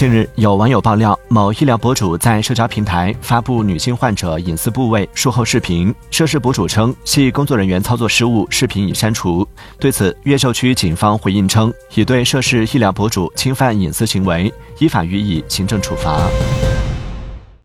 近日有网友爆料某医疗博主在社交平台发布女性患者隐私部位术后视频涉事博主称系工作人员操作失误视频已删除。对此越秀区警方回应称已对涉事医疗博主侵犯隐私行为依法予以行政处罚。